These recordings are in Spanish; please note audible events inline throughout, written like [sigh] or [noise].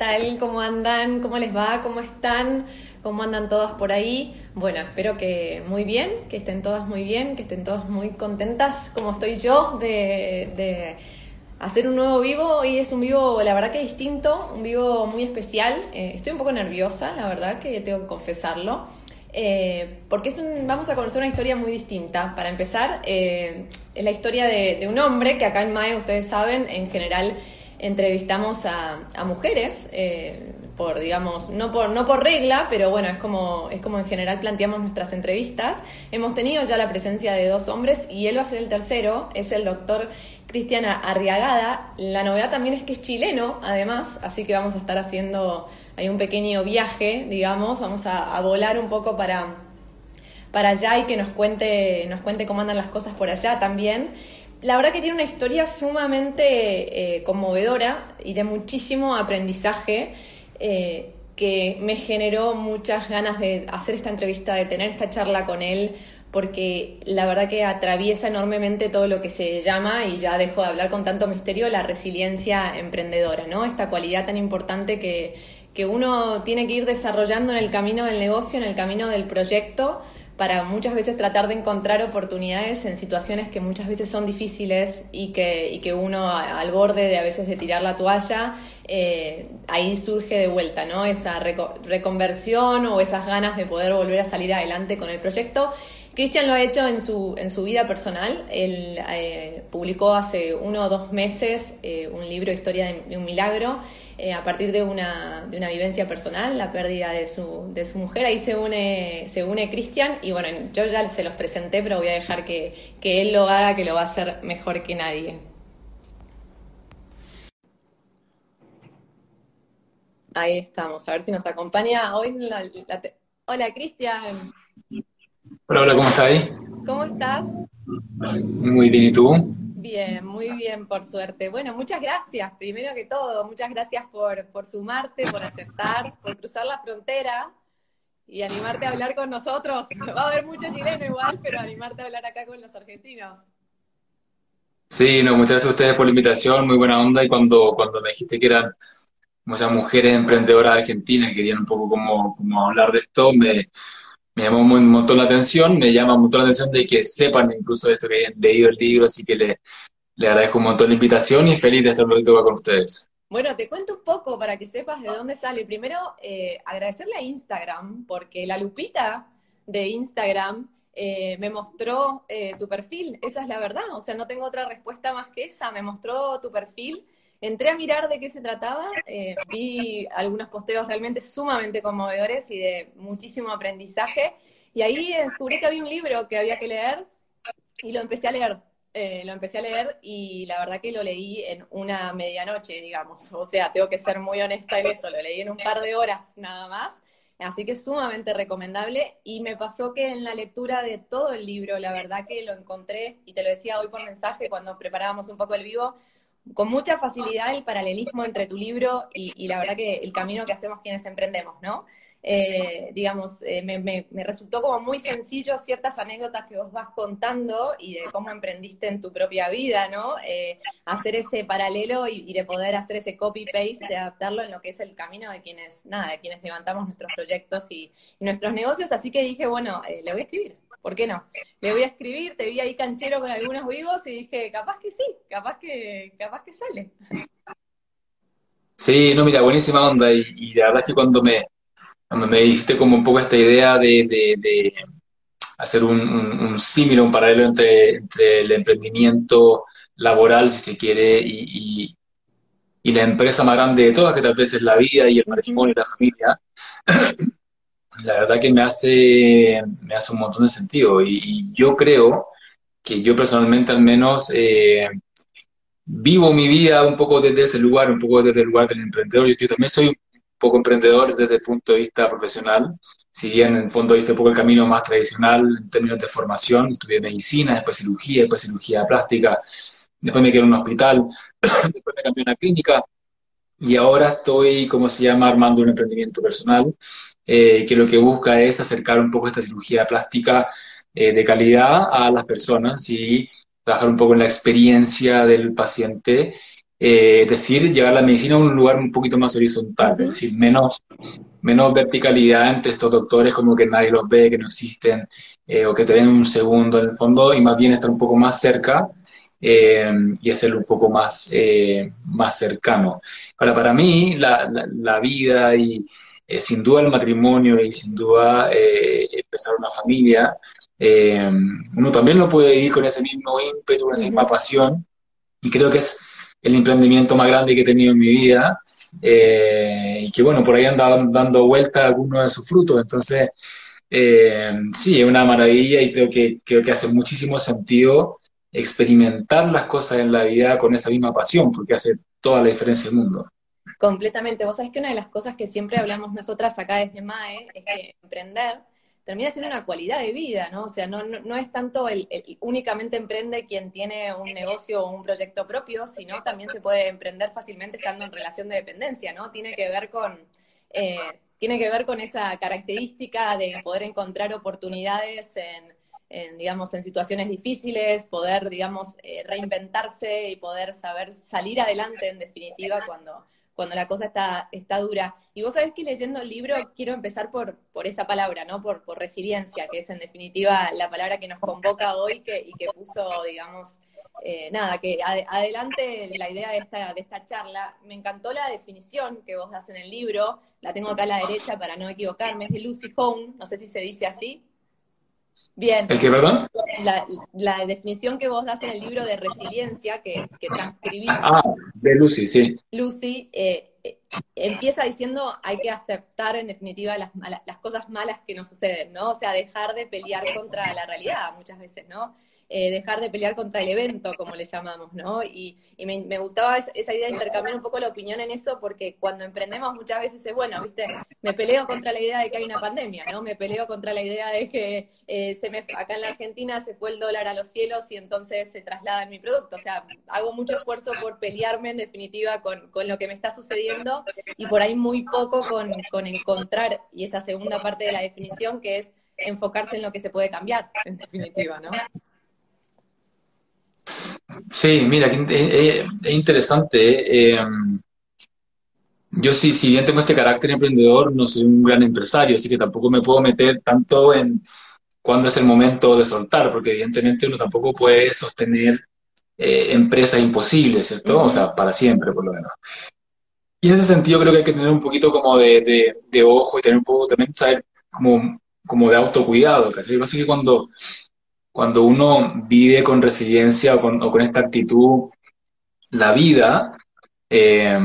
tal? ¿Cómo andan? ¿Cómo les va? ¿Cómo están? ¿Cómo andan todas por ahí? Bueno, espero que muy bien, que estén todas muy bien, que estén todas muy contentas, como estoy yo, de, hacer un nuevo vivo. Hoy es un vivo, la verdad que distinto, un vivo muy especial. Eh, estoy un poco nerviosa, la verdad que tengo que confesarlo. Eh, porque es un, vamos a conocer una historia muy distinta. Para empezar, eh, es la historia de, un hombre que acá en MAE, ustedes saben, en general entrevistamos a, mujeres, eh, por, digamos, no por, no por regla, pero bueno, es como, es como en general planteamos nuestras entrevistas. Hemos tenido ya la presencia de dos hombres y él va a ser el tercero, es el doctor Cristian Arriagada. La novedad también es que es chileno, además, así que vamos a estar haciendo ahí un pequeño viaje, digamos, vamos a, a volar un poco para, para allá y que nos cuente, nos cuente cómo andan las cosas por allá también la verdad que tiene una historia sumamente eh, conmovedora y de muchísimo aprendizaje eh, que me generó muchas ganas de hacer esta entrevista, de tener esta charla con él, porque la verdad que atraviesa enormemente todo lo que se llama, y ya dejo de hablar con tanto misterio, la resiliencia emprendedora, ¿no? Esta cualidad tan importante que, que uno tiene que ir desarrollando en el camino del negocio, en el camino del proyecto, para muchas veces tratar de encontrar oportunidades en situaciones que muchas veces son difíciles y que, y que uno al borde de a veces de tirar la toalla, eh, ahí surge de vuelta, ¿no? Esa reconversión o esas ganas de poder volver a salir adelante con el proyecto. Cristian lo ha hecho en su, en su vida personal. Él eh, publicó hace uno o dos meses eh, un libro, Historia de un Milagro, a partir de una, de una vivencia personal, la pérdida de su, de su mujer. Ahí se une, se une Cristian y bueno, yo ya se los presenté, pero voy a dejar que, que él lo haga, que lo va a hacer mejor que nadie. Ahí estamos, a ver si nos acompaña hoy. Hola, Cristian. Hola, hola, ¿cómo estás ahí? ¿Cómo estás? Muy bien, ¿y tú? Bien, muy bien, por suerte. Bueno, muchas gracias, primero que todo, muchas gracias por, por sumarte, por aceptar, por cruzar la frontera y animarte a hablar con nosotros. Va a haber mucho chileno igual, pero animarte a hablar acá con los argentinos. Sí, no, muchas gracias a ustedes por la invitación, muy buena onda. Y cuando, cuando me dijiste que eran muchas mujeres emprendedoras argentinas que querían un poco como, como hablar de esto, me, llamó un montón la atención, me llama un montón la atención de que sepan incluso esto, que hayan leído el libro, así que le, le agradezco un montón la invitación y feliz de estar un ratito con ustedes. Bueno, te cuento un poco para que sepas de dónde sale. Primero, eh, agradecerle a Instagram, porque la lupita de Instagram eh, me mostró eh, tu perfil, esa es la verdad, o sea, no tengo otra respuesta más que esa, me mostró tu perfil Entré a mirar de qué se trataba, eh, vi algunos posteos realmente sumamente conmovedores y de muchísimo aprendizaje, y ahí descubrí que había un libro que había que leer y lo empecé a leer. Eh, lo empecé a leer y la verdad que lo leí en una medianoche, digamos. O sea, tengo que ser muy honesta en eso, lo leí en un par de horas nada más. Así que es sumamente recomendable y me pasó que en la lectura de todo el libro, la verdad que lo encontré, y te lo decía hoy por mensaje cuando preparábamos un poco el vivo, con mucha facilidad el paralelismo entre tu libro y, la verdad que el camino que hacemos quienes emprendemos, ¿no? Eh, digamos, eh, me, resultó como muy sencillo ciertas anécdotas que vos vas contando y de cómo emprendiste en tu propia vida, ¿no? Eh, hacer ese paralelo y, de poder hacer ese copy-paste, de adaptarlo en lo que es el camino de quienes, nada, de quienes levantamos nuestros proyectos y, y nuestros negocios. Así que dije, bueno, le voy a escribir. ¿Por qué no? Le voy a escribir, te vi ahí canchero con algunos vivos y dije, capaz que sí, capaz que, capaz que sale. Sí, no, mira, buenísima onda. Y, la verdad es que cuando me, cuando me dijiste como un poco esta idea de, hacer un, un, símil, un paralelo entre, entre, el emprendimiento laboral, si se quiere, y, y, la empresa más grande de todas, que tal vez es la vida y el matrimonio y la familia, la verdad que me hace, me hace un montón de sentido. Y, yo creo que yo personalmente al menos eh, vivo mi vida un poco desde ese lugar, un poco desde el lugar del emprendedor. Yo, también soy un poco emprendedor desde el punto de vista profesional. Si bien en el fondo hice un poco el camino más tradicional en términos de formación, estudié medicina, después cirugía, después cirugía plástica, después me quedé en un hospital, [clears throat] después me cambié a una clínica y ahora estoy, como se llama, armando un emprendimiento personal eh, que lo que busca es acercar un poco esta cirugía plástica eh, de calidad a las personas y trabajar un poco en la experiencia del paciente es decir, llevar la medicina a un lugar un poquito más horizontal, es decir, menos, menos verticalidad entre estos doctores como que nadie los ve, que no existen, o que te ven un segundo en el fondo, y más bien estar un poco más cerca eh, y hacerlo un poco más, eh, más cercano. Ahora, para mí, la, la, vida y eh, sin duda el matrimonio y sin duda empezar una familia, uno también lo puede vivir con ese mismo ímpetu, con esa misma pasión, y creo que es el emprendimiento más grande que he tenido en mi vida, y que bueno, por ahí anda dando vuelta algunos de sus frutos, entonces... sí, es una maravilla y creo que, creo que hace muchísimo sentido experimentar las cosas en la vida con esa misma pasión, porque hace toda la diferencia del mundo. Completamente. Vos sabés que una de las cosas que siempre hablamos nosotras acá desde MAE es que emprender termina siendo una cualidad de vida, ¿no? O sea, no, no, es tanto el, únicamente emprende quien tiene un negocio o un proyecto propio, sino también se puede emprender fácilmente estando en relación de dependencia, ¿no? Tiene que ver con, eh, tiene que ver con esa característica de poder encontrar oportunidades en en, digamos, en situaciones difíciles, poder, digamos, eh, reinventarse y poder saber salir adelante, en definitiva, cuando, cuando la cosa está, está dura. Y vos sabés que leyendo el libro quiero empezar por, por esa palabra, ¿no? Por, por resiliencia, que es en definitiva la palabra que nos convoca hoy que, y que puso, digamos, eh, nada, que adelante la idea de esta, de esta charla. Me encantó la definición que vos das en el libro, la tengo acá a la derecha para no equivocarme, es de Lucy Home, no sé si se dice así. Bien. ¿El que, perdón? La, definición que vos das en el libro de resiliencia que, que transcribís. Ah, de Lucy, sí. Lucy eh, eh, empieza diciendo hay que aceptar en definitiva las, las cosas malas que nos suceden, ¿no? O sea, dejar de pelear contra la realidad muchas veces, ¿no? Eh, dejar de pelear contra el evento, como le llamamos, ¿no? Y, me, gustaba esa, idea de intercambiar un poco la opinión en eso, porque cuando emprendemos muchas veces es, bueno, ¿viste? Me peleo contra la idea de que hay una pandemia, ¿no? Me peleo contra la idea de que eh, se me, acá en la Argentina se fue el dólar a los cielos y entonces se traslada en mi producto. O sea, hago mucho esfuerzo por pelearme, en definitiva, con, lo que me está sucediendo y por ahí muy poco con, con encontrar, y esa segunda parte de la definición, que es enfocarse en lo que se puede cambiar, en definitiva, ¿no? Sí, mira, es, interesante. Eh, yo sí, si bien tengo este carácter emprendedor, no soy un gran empresario, así que tampoco me puedo meter tanto en cuándo es el momento de soltar, porque evidentemente uno tampoco puede sostener eh, empresas imposibles, ¿cierto? O sea, para siempre, por lo menos. Y en ese sentido creo que hay que tener un poquito como de, de, ojo y tener un poco también saber como, como de autocuidado, ¿cachai? Lo que pasa es que cuando cuando uno vive con resiliencia o con, esta actitud la vida, eh,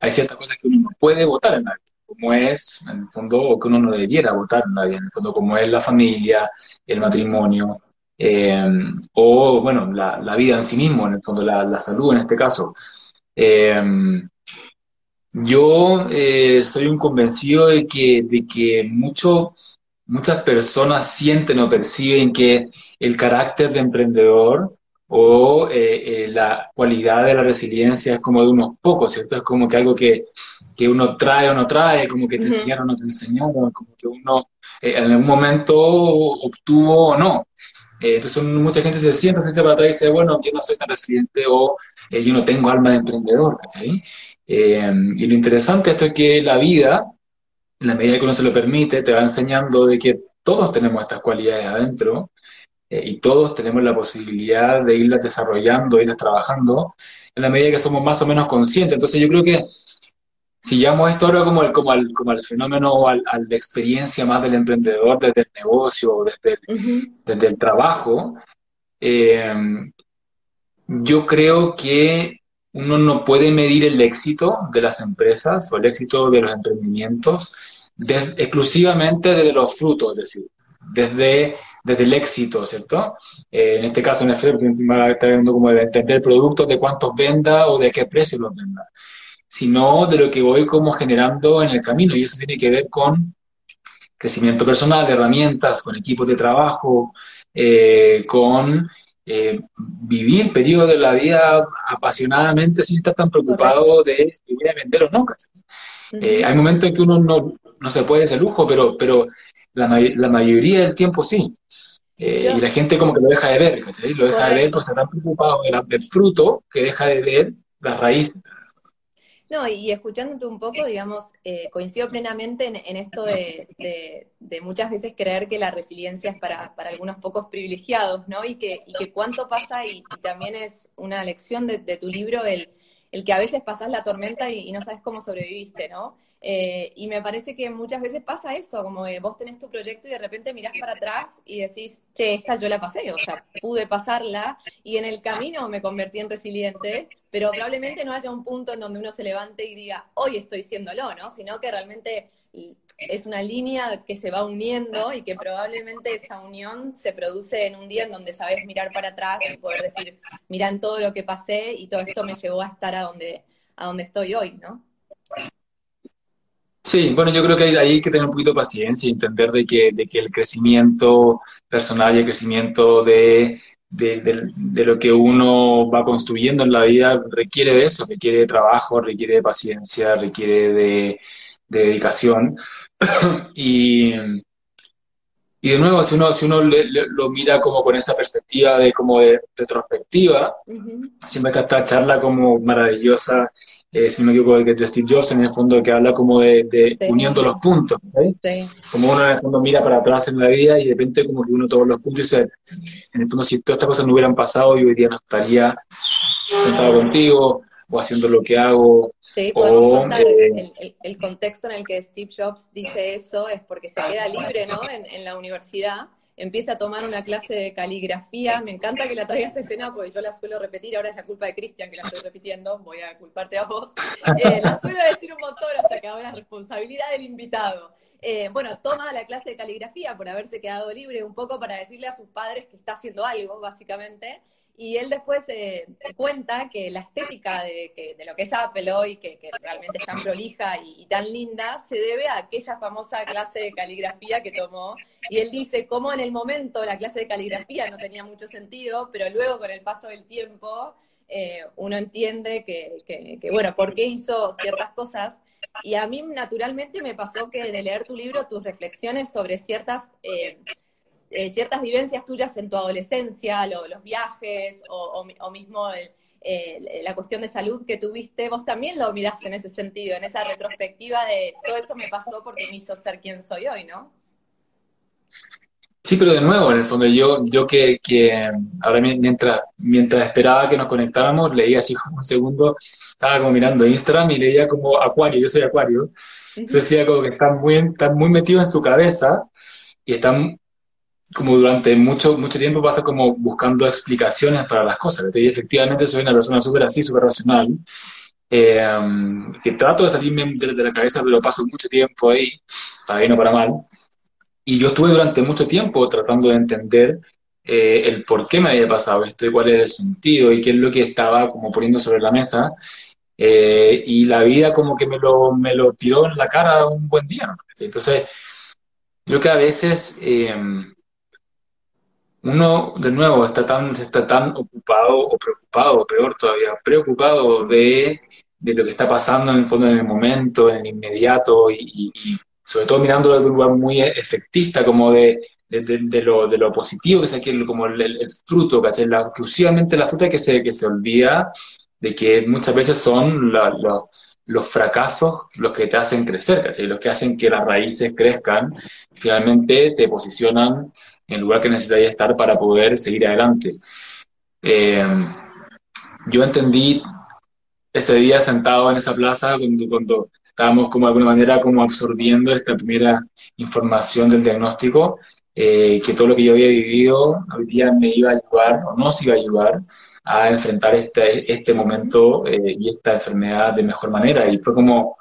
hay ciertas cosas que uno no puede votar en la vida, como es, en el fondo, o que uno no debiera votar en la vida, en el fondo, como es la familia, el matrimonio, eh, o, bueno, la, vida en sí mismo, en el fondo, la, salud en este caso. Eh, yo soy un convencido de que, de que mucho muchas personas sienten o perciben que el carácter de emprendedor o eh, eh, la cualidad de la resiliencia es como de unos pocos, ¿cierto? Es como que algo que, uno trae o no trae, como que te enseñaron o no te enseñaron, como que uno eh, en algún momento obtuvo o no. entonces mucha gente se sienta, se para atrás y dice, bueno, yo no soy tan resiliente o yo no tengo alma de emprendedor. y lo interesante esto es que la vida en la medida que uno se lo permite, te va enseñando de que todos tenemos estas cualidades adentro eh, y todos tenemos la posibilidad de irlas desarrollando, irlas trabajando, en la medida que somos más o menos conscientes. Entonces yo creo que si llamo esto ahora como el, como al, como al fenómeno o al, a la experiencia más del emprendedor desde el negocio, desde el, desde el trabajo, eh, yo creo que uno no puede medir el éxito de las empresas o el éxito de los emprendimientos exclusivamente desde los frutos, es decir, desde, desde el éxito, ¿cierto? Eh, en este caso, en el va a viendo como de entender el producto, de cuántos venda o de qué precio los venda, sino de lo que voy como generando en el camino, y eso tiene que ver con crecimiento personal, herramientas, con equipos de trabajo, eh, con eh, vivir periodos de la vida apasionadamente sin estar tan preocupado de si voy a vender o no. Eh, hay momentos en que uno no, no se puede ese lujo, pero, pero la, la mayoría del tiempo sí. Eh, y la gente como que lo deja de ver, Lo deja de ver porque está tan preocupado del, fruto que deja de ver las raíces. No, y escuchándote un poco, digamos, eh, coincido plenamente en, esto de, muchas veces creer que la resiliencia es para, algunos pocos privilegiados, ¿no? Y que, y que cuánto pasa, y, también es una lección de, tu libro, el, el, que a veces pasas la tormenta y, no sabes cómo sobreviviste, ¿no? Eh, y me parece que muchas veces pasa eso, como que vos tenés tu proyecto y de repente mirás para atrás y decís, che, esta yo la pasé, o sea, pude pasarla y en el camino me convertí en resiliente, pero probablemente no haya un punto en donde uno se levante y diga, hoy estoy siéndolo, ¿no? Sino que realmente es una línea que se va uniendo y que probablemente esa unión se produce en un día en donde sabes mirar para atrás y poder decir, miran todo lo que pasé y todo esto me llevó a estar a donde, a donde estoy hoy, ¿no? Sí, bueno, yo creo que hay, hay, que tener un poquito de paciencia y entender de que, de que el crecimiento personal y el crecimiento de, de, lo que uno va construyendo en la vida requiere de eso, requiere de trabajo, requiere de paciencia, requiere de, dedicación. [coughs] y, y de nuevo, si uno, si uno lo mira como con esa perspectiva de como de retrospectiva, siempre está esta charla como maravillosa eh, si no me equivoco, de, Steve Jobs, en el fondo que habla como de, uniendo los puntos, Como uno en el fondo mira para atrás en la vida y de repente como que uno todos los puntos y dice, en el fondo si todas estas cosas no hubieran pasado, yo hoy día no estaría sentado contigo o haciendo lo que hago. Sí, podemos contar eh, el, contexto en el que Steve Jobs dice eso, es porque se queda libre, ¿no? En, en la universidad empieza a tomar una clase de caligrafía. Me encanta que la traigas a escena porque yo la suelo repetir. Ahora es la culpa de Cristian que la estoy repitiendo. Voy a culparte a vos. Eh, la suelo decir un montón, o sea que ahora es responsabilidad del invitado. Eh, bueno, toma la clase de caligrafía por haberse quedado libre un poco para decirle a sus padres que está haciendo algo, básicamente. Y él después eh, cuenta que la estética de, lo que es Apple hoy, que, realmente es tan prolija y, tan linda, se debe a aquella famosa clase de caligrafía que tomó. Y él dice cómo en el momento la clase de caligrafía no tenía mucho sentido, pero luego con el paso del tiempo eh, uno entiende que, bueno, por qué hizo ciertas cosas. Y a mí naturalmente me pasó que de leer tu libro, tus reflexiones sobre ciertas... Eh, eh, ciertas vivencias tuyas en tu adolescencia, los viajes o, mismo la cuestión de salud que tuviste, vos también lo mirás en ese sentido, en esa retrospectiva de todo eso me pasó porque me hizo ser quien soy hoy, ¿no? Sí, pero de nuevo, en el fondo, yo, yo que, que ahora mientras, mientras esperaba que nos conectáramos, leía así como un segundo, estaba como mirando Instagram y leía como Acuario, yo soy Acuario, entonces decía como que están muy, están muy metidos en su cabeza y están como durante mucho, mucho tiempo pasa como buscando explicaciones para las cosas. Y efectivamente soy una persona súper así, súper racional, eh, que trato de salirme de, la cabeza, pero paso mucho tiempo ahí, para bien o para mal. Y yo estuve durante mucho tiempo tratando de entender eh, el por qué me había pasado esto y cuál era el sentido y qué es lo que estaba como poniendo sobre la mesa. Eh, y la vida como que me lo, me lo tiró en la cara un buen día. Entonces, yo que a veces uno de nuevo está tan, está tan ocupado o preocupado, peor todavía, preocupado de, lo que está pasando en el fondo en el momento, en el inmediato, y, sobre todo mirándolo de un lugar muy efectista, como de, de, lo, de lo positivo, que es aquí como el, fruto, ¿cachai? La, exclusivamente la fruta que se, que se olvida de que muchas veces son los fracasos los que te hacen crecer. Los que hacen que las raíces crezcan, finalmente te posicionan en el lugar que necesitaría estar para poder seguir adelante. Eh, yo entendí ese día sentado en esa plaza cuando, cuando, estábamos como de alguna manera como absorbiendo esta primera información del diagnóstico, eh, que todo lo que yo había vivido hoy día me iba a ayudar o nos iba a ayudar a enfrentar este, este momento eh, y esta enfermedad de mejor manera. Y fue como,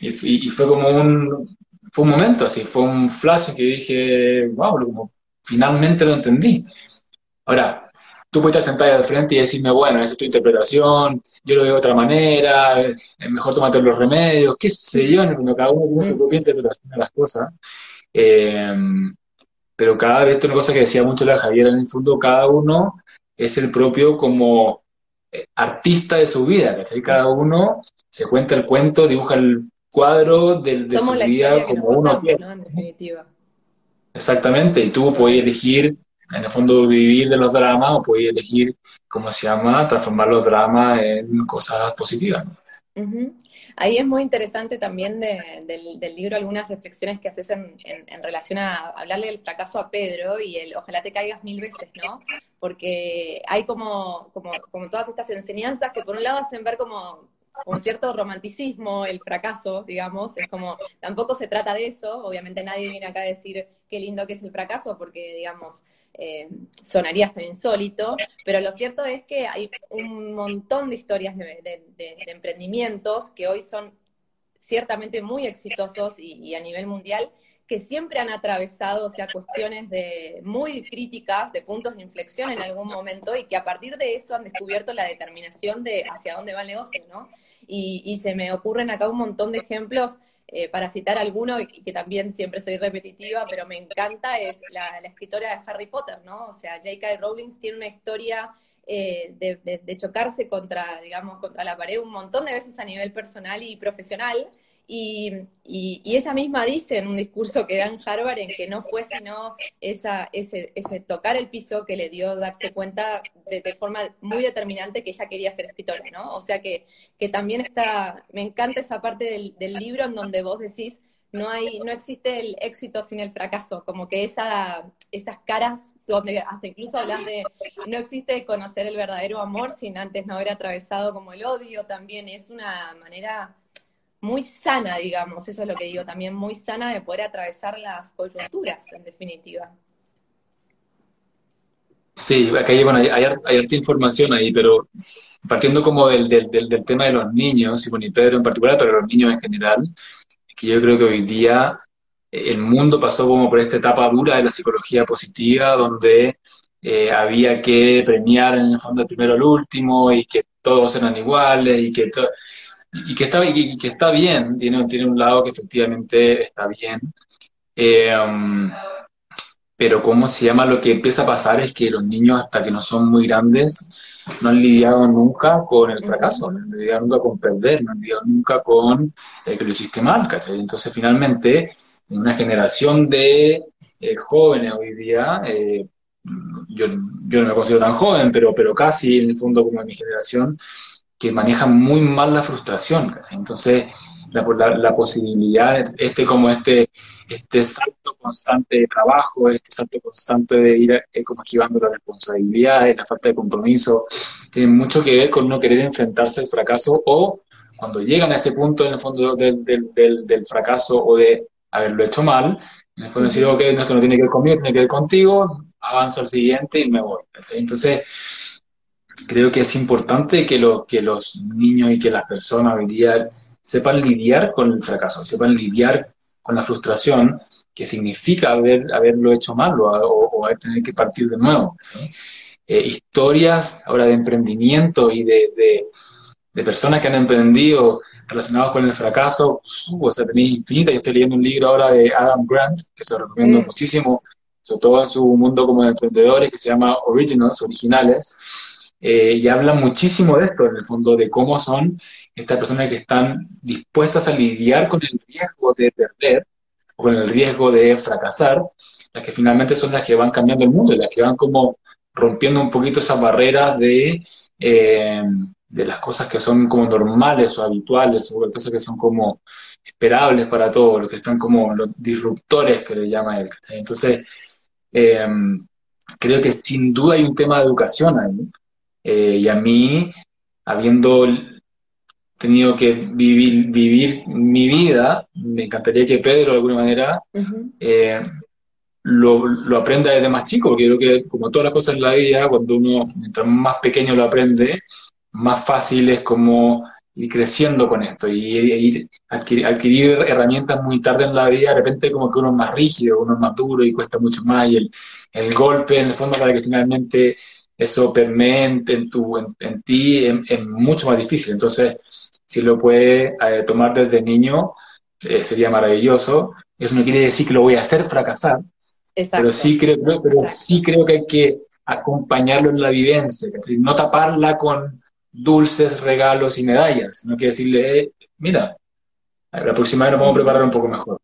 y, fue como un, fue un momento así, fue un flash que dije, wow, como finalmente lo entendí. Ahora, tú puedes estar sentado al frente y decirme, bueno, esa es tu interpretación, yo lo veo de otra manera, es mejor tomarte los remedios, qué sé yo, cuando cada uno tiene su propia interpretación de las cosas. Eh, pero cada vez, esto es una cosa que decía mucho la Javier, en el fondo cada uno es el propio como eh, artista de su vida, Cada uno se cuenta el cuento, dibuja el cuadro de, de su vida como uno quiere. En definitiva. Exactamente, y tú puedes elegir en el fondo vivir de los dramas o podéis elegir, ¿cómo se llama?, transformar los dramas en cosas positivas. Ahí es muy interesante también del, libro algunas reflexiones que haces en, relación a hablarle del fracaso a Pedro y el ojalá te caigas mil veces, ¿no? Porque hay como, como, como todas estas enseñanzas que por un lado hacen ver como con cierto romanticismo el fracaso, digamos, es como, tampoco se trata de eso, obviamente nadie viene acá a decir qué lindo que es el fracaso, porque, digamos, eh, sonaría hasta insólito, pero lo cierto es que hay un montón de historias de, emprendimientos que hoy son ciertamente muy exitosos y, a nivel mundial, que siempre han atravesado, o sea, cuestiones de muy críticas, de puntos de inflexión en algún momento, y que a partir de eso han descubierto la determinación de hacia dónde va el negocio, ¿no? y, se me ocurren acá un montón de ejemplos. Eh, para citar alguno, y que también siempre soy repetitiva, pero me encanta, es la, escritora de Harry Potter, ¿no? O sea, J.K. Rowling tiene una historia eh, de, chocarse contra, digamos, contra la pared un montón de veces a nivel personal y profesional, y, ella misma dice en un discurso que da en Harvard en que no fue sino ese, tocar el piso que le dio darse cuenta de, forma muy determinante que ella quería ser escritora, ¿no? O sea que, que también está, me encanta esa parte del, del libro en donde vos decís, no hay, no existe el éxito sin el fracaso, como que esa, esas caras, donde hasta incluso hablas de no existe conocer el verdadero amor sin antes no haber atravesado como el odio, también es una manera muy sana, digamos, eso es lo que digo, también muy sana de poder atravesar las coyunturas, en definitiva. Sí, acá hay, bueno, hay, harta información ahí, pero partiendo como del, del, del, tema de los niños, y bueno, y Pedro en particular, pero los niños en general, que yo creo que hoy día eh, el mundo pasó como por esta etapa dura de la psicología positiva, donde eh, había que premiar en el fondo el primero al último, y que todos eran iguales, y que todo y que está, y que está bien, tiene, tiene un lado que efectivamente está bien. Eh, um, pero cómo se llama, lo que empieza a pasar es que los niños hasta que no son muy grandes no han lidiado nunca con el fracaso, no han lidiado nunca con perder, no han lidiado nunca con eh, que lo hiciste mal, ¿cachai? Entonces finalmente, en una generación de eh, jóvenes hoy día, yo, yo no me considero tan joven, pero, pero casi en el fondo como mi generación, que manejan muy mal la frustración. Entonces, la, la, posibilidad, este como este, este salto constante de trabajo, este salto constante de ir eh, como esquivando las responsabilidades, la falta de compromiso, tiene mucho que ver con no querer enfrentarse al fracaso o cuando llegan a ese punto en el fondo del, del, del, fracaso o de haberlo hecho mal, en el fondo decir, ok, esto no tiene que ver conmigo, tiene que ver contigo, avanzo al siguiente y me voy. Entonces, creo que es importante que, lo, que los niños y que las personas hoy día sepan lidiar con el fracaso, sepan lidiar con la frustración que significa haber, haberlo hecho mal o, o, tener que partir de nuevo. Eh, historias ahora de emprendimiento y de, de, personas que han emprendido relacionados con el fracaso, uh, o sea, tenéis infinita. Yo estoy leyendo un libro ahora de Adam Grant, que se lo recomiendo mm. muchísimo, sobre todo en su mundo como emprendedores, que se llama Originals, Originales, eh, y habla muchísimo de esto, en el fondo, de cómo son estas personas que están dispuestas a lidiar con el riesgo de perder o con el riesgo de fracasar, las que finalmente son las que van cambiando el mundo y las que van como rompiendo un poquito esas barreras de, eh, de las cosas que son como normales o habituales o cosas que son como esperables para todos, los que están como los disruptores que le llama él. Entonces, eh, creo que sin duda hay un tema de educación ahí, eh, y a mí, habiendo tenido que vivir, vivir mi vida, me encantaría que Pedro de alguna manera eh, lo, lo, aprenda desde más chico, porque creo que como todas las cosas en la vida, cuando uno, mientras más pequeño lo aprende, más fácil es como ir creciendo con esto y ir, adquirir, adquirir, herramientas muy tarde en la vida, de repente como que uno es más rígido, uno es más duro y cuesta mucho más y el, el golpe en el fondo para que finalmente eso permee en, tu, en, ti es, mucho más difícil. Entonces, si lo puede eh, tomar desde niño, eh, sería maravilloso. Eso no quiere decir que lo voy a hacer fracasar, pero sí creo, pero sí creo que hay que acompañarlo en la vivencia, no taparla con dulces, regalos y medallas, sino que decirle, eh, mira, la próxima vez nos vamos a preparar un poco mejor.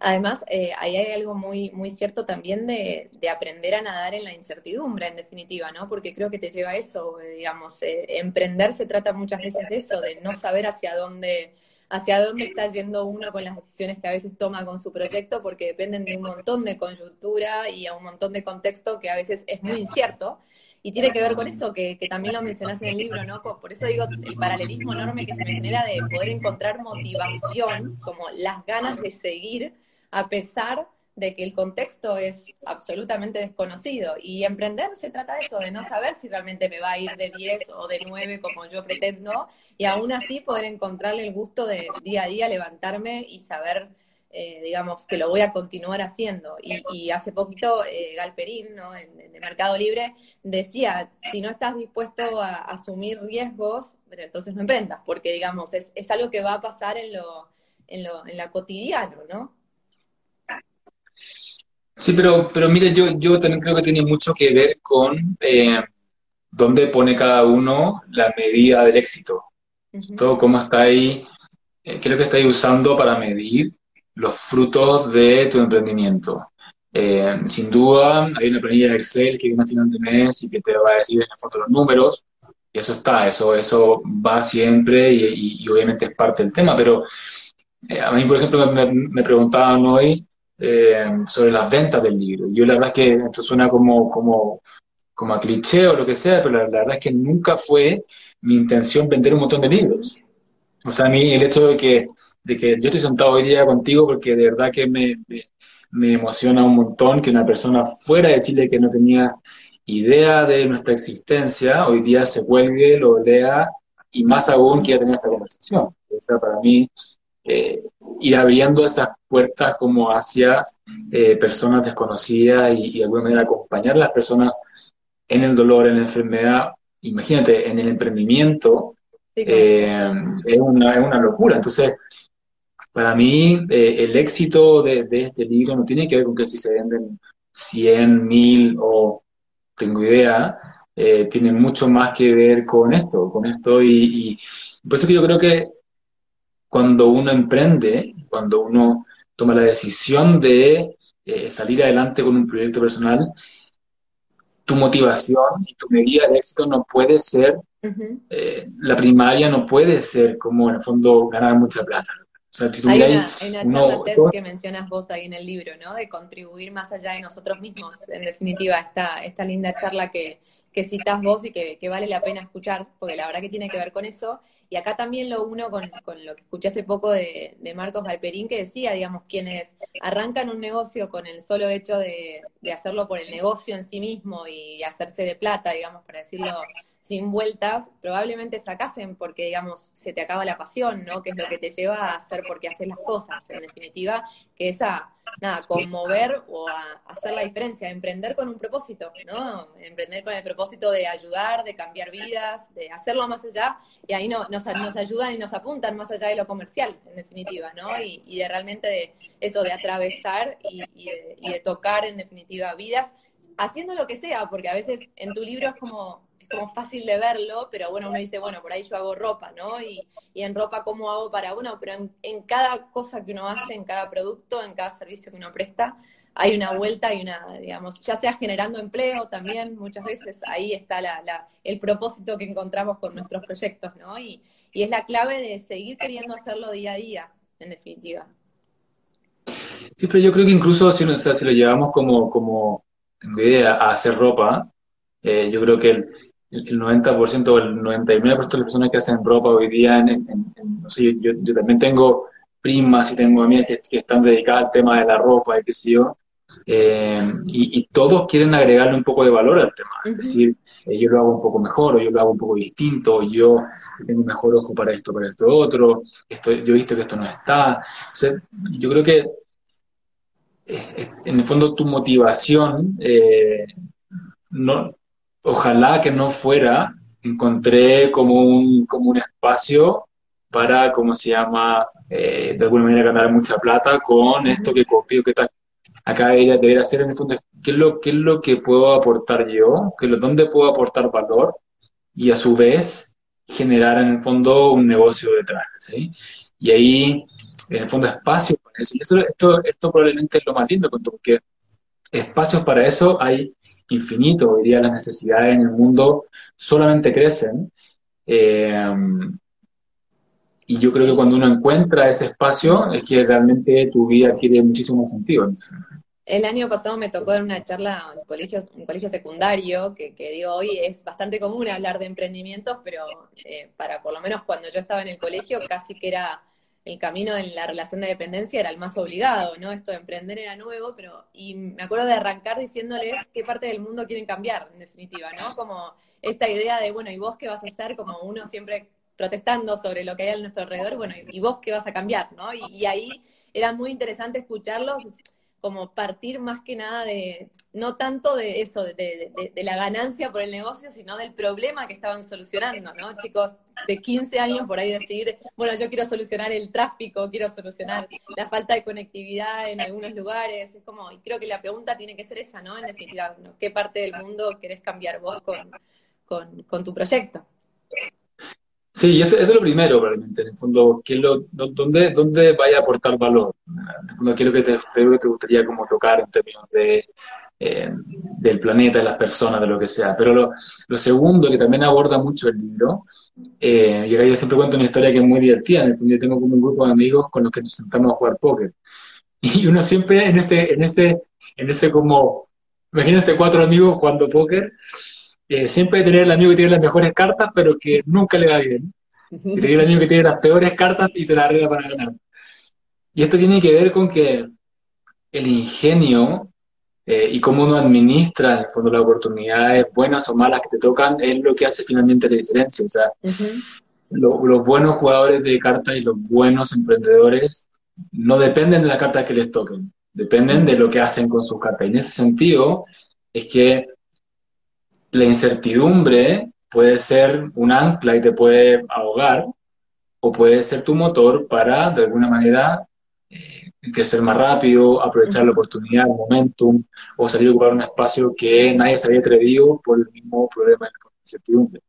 Además, eh, ahí hay algo muy, muy cierto también de, aprender a nadar en la incertidumbre, en definitiva, ¿no? Porque creo que te lleva a eso, eh, digamos, eh, emprender se trata muchas veces de eso, de no saber hacia dónde, hacia dónde está yendo uno con las decisiones que a veces toma con su proyecto, porque dependen de un montón de coyuntura y a un montón de contexto que a veces es muy incierto. Y tiene que ver con eso, que, que también lo mencionas en el libro, ¿no? Por eso digo, el paralelismo enorme que se genera de poder encontrar motivación, como las ganas de seguir, a pesar de que el contexto es absolutamente desconocido. Y emprender se trata de eso, de no saber si realmente me va a ir de 10 o de 9 como yo pretendo, y aún así poder encontrarle el gusto de día a día levantarme y saber, eh, digamos, que lo voy a continuar haciendo. Y, hace poquito eh, Galperín, ¿no? en, el Mercado Libre, decía, si no estás dispuesto a, asumir riesgos, pero entonces no emprendas, porque, digamos, es, es algo que va a pasar en lo, en lo, en la cotidiano, ¿no? Sí, pero, pero mire, yo, yo también creo que tiene mucho que ver con eh, dónde pone cada uno la medida del éxito. Todo cómo está ahí, eh, qué es lo que estáis usando para medir los frutos de tu emprendimiento. Eh, sin duda, hay una planilla de Excel que viene a final de mes y que te va a decir en el fondo los números, y eso está, eso, eso va siempre y, obviamente es parte del tema, pero a mí, por ejemplo, me, me preguntaban hoy eh, sobre las ventas del libro. Yo la verdad es que esto suena como, como, como a cliché o lo que sea, pero la, verdad es que nunca fue mi intención vender un montón de libros. O sea, a mí el hecho de que, de que yo estoy sentado hoy día contigo porque de verdad que me, me, emociona un montón que una persona fuera de Chile que no tenía idea de nuestra existencia, hoy día se cuelgue, lo lea y más aún que ya tenía esta conversación. O sea, para mí eh, ir abriendo esas puertas como hacia eh, personas desconocidas y, de alguna manera acompañar a las personas en el dolor, en la enfermedad. Imagínate, en el emprendimiento eh, es, una, es una locura. Entonces, para mí, el éxito de, este libro no tiene que ver con que si se venden 100, 1000 o tengo idea, tiene mucho más que ver con esto, con esto y, y por eso que yo creo que cuando uno emprende, cuando uno toma la decisión de eh, salir adelante con un proyecto personal, tu motivación y tu medida de éxito no puede ser, eh, la primaria no puede ser como en el fondo ganar mucha plata. hay una, charla TED que mencionas vos ahí en el libro, ¿no? De contribuir más allá de nosotros mismos. En definitiva, esta, esta linda charla que, que citas vos y que, vale la pena escuchar, porque la verdad que tiene que ver con eso. Y acá también lo uno con, lo que escuché hace poco de, Marcos Galperín, que decía, digamos, quienes arrancan un negocio con el solo hecho de, de hacerlo por el negocio en sí mismo y hacerse de plata, digamos, para decirlo sin vueltas, probablemente fracasen porque, digamos, se te acaba la pasión, ¿no? Que es lo que te lleva a hacer porque haces las cosas, en definitiva, que es a, nada, conmover o a hacer la diferencia, emprender con un propósito, ¿no? Emprender con el propósito de ayudar, de cambiar vidas, de hacerlo más allá, y ahí no, nos, nos ayudan y nos apuntan más allá de lo comercial, en definitiva, ¿no? Y, y de realmente de eso, de atravesar y, de, y de tocar, en definitiva, vidas, haciendo lo que sea, porque a veces en tu libro es como como fácil de verlo, pero bueno, uno dice, bueno, por ahí yo hago ropa, ¿no? Y, en ropa, ¿cómo hago para uno? Pero en, cada cosa que uno hace, en cada producto, en cada servicio que uno presta, hay una vuelta y una, digamos, ya sea generando empleo también, muchas veces ahí está la, el propósito que encontramos con nuestros proyectos, ¿no? Y, es la clave de seguir queriendo hacerlo día a día, en definitiva. Sí, pero yo creo que incluso si, si lo llevamos como, como, tengo idea, a hacer ropa, eh, yo creo que el, el 90% o el 99% de las personas que hacen ropa hoy día, en, no sé, yo, yo, también tengo primas y tengo amigas que, están dedicadas al tema de la ropa y qué sé yo, eh, y, todos quieren agregarle un poco de valor al tema, es decir, eh, yo lo hago un poco mejor, o yo lo hago un poco distinto, o yo tengo un mejor ojo para esto, para esto otro, esto, yo he visto que esto no está, yo creo que eh, en el fondo tu motivación no, ojalá que no fuera, encontré como un, como un espacio para, ¿cómo se llama?, eh, de alguna manera ganar mucha plata con esto que copio, que tal. Acá ella debería hacer en el fondo, ¿qué es lo, qué es lo que puedo aportar yo? ¿Qué, ¿Dónde puedo aportar valor? Y a su vez generar en el fondo un negocio detrás, ¿sí? Y ahí, en el fondo, espacio para eso. Y eso, esto, esto probablemente es lo más lindo, porque espacios para eso hay infinito. Día las necesidades en el mundo solamente crecen. Eh, y yo creo que cuando uno encuentra ese espacio es que realmente tu vida adquiere muchísimo sentido. El año pasado me tocó dar una charla en colegio, un colegio secundario, que, digo, hoy es bastante común hablar de emprendimientos, pero eh, para por lo menos cuando yo estaba en el colegio, casi que era el camino en la relación de dependencia era el más obligado, ¿no? Esto de emprender era nuevo, pero, y me acuerdo de arrancar diciéndoles qué parte del mundo quieren cambiar, en definitiva, ¿no? Como esta idea de, bueno, ¿y vos qué vas a hacer? Como uno siempre protestando sobre lo que hay a nuestro alrededor, bueno, ¿y vos qué vas a cambiar, no? Y, y ahí era muy interesante escucharlos como partir más que nada de, no tanto de eso, de, la ganancia por el negocio, sino del problema que estaban solucionando, ¿no? Chicos de 15 años por ahí decir, bueno, yo quiero solucionar el tráfico, quiero solucionar la falta de conectividad en algunos lugares, es como, y creo que la pregunta tiene que ser esa, ¿no? En definitiva, ¿qué parte del mundo querés cambiar vos con, con tu proyecto? Sí, eso, eso, es lo primero realmente, en el fondo, ¿qué lo, dónde, ¿dónde vaya a aportar valor? No quiero que te, te, te gustaría como tocar en términos de, eh, del planeta, de las personas, de lo que sea. Pero lo, lo segundo, que también aborda mucho el libro, eh, yo siempre cuento una historia que es muy divertida, en el fondo yo tengo como un grupo de amigos con los que nos sentamos a jugar póker. [laughs] Y uno siempre en ese, en ese, en ese como, imagínense cuatro amigos jugando póker, eh, siempre tener el amigo que tiene las mejores cartas, pero que nunca le va bien. Y tener el amigo que tiene las peores cartas y se las arregla para ganar. Y esto tiene que ver con que el ingenio eh, y cómo uno administra, en el fondo, las oportunidades buenas o malas que te tocan es lo que hace finalmente la diferencia. O sea, los buenos jugadores de cartas y los buenos emprendedores no dependen de las cartas que les toquen, dependen de lo que hacen con sus cartas. Y en ese sentido, es que la incertidumbre puede ser un ancla y te puede ahogar, o puede ser tu motor para, de alguna manera, eh, crecer más rápido, aprovechar la oportunidad, el momentum, o salir a ocupar un espacio que nadie se había atrevido por el mismo problema de la incertidumbre.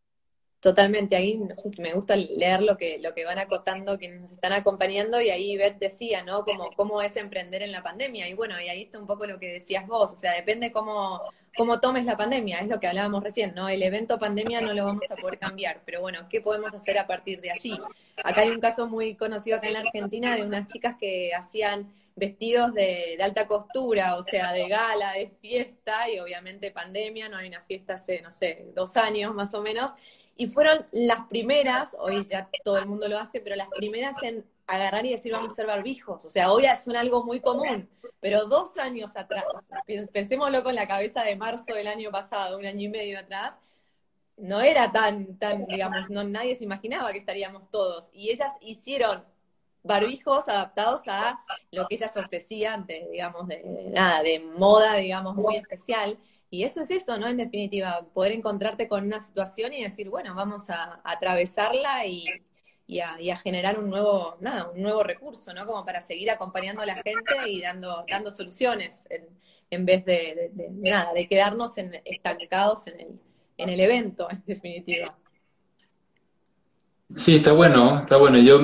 Totalmente, ahí me gusta leer lo que, lo que van acotando quienes nos están acompañando y ahí Beth decía, ¿no? Como, cómo es emprender en la pandemia. Y bueno, y ahí está un poco lo que decías vos, o sea, depende cómo, cómo tomes la pandemia, es lo que hablábamos recién, ¿no? El evento pandemia no lo vamos a poder cambiar, pero bueno, ¿qué podemos hacer a partir de allí? Acá hay un caso muy conocido acá en la Argentina de unas chicas que hacían vestidos de, de, alta costura, o sea, de gala, de fiesta, y obviamente pandemia, no hay una fiesta hace, no sé, dos años más o menos, y fueron las primeras, hoy ya todo el mundo lo hace, pero las primeras en agarrar y decir vamos a ser barbijos. O sea, hoy es un algo muy común, pero dos años atrás, pensémoslo con la cabeza de marzo del año pasado, un año y medio atrás, no era tan, tan, digamos, no, nadie se imaginaba que estaríamos todos. Y ellas hicieron barbijos adaptados a lo que ellas ofrecían de, digamos, de nada, de moda, digamos, muy especial. Y eso es eso, ¿no? En definitiva, poder encontrarte con una situación y decir, bueno, vamos a, atravesarla y, a, generar un nuevo, nada, un nuevo recurso, ¿no? Como para seguir acompañando a la gente y dando, dando soluciones en, vez de, nada, de quedarnos estancados en el, en el evento, en definitiva. Sí, está bueno, está bueno. Yo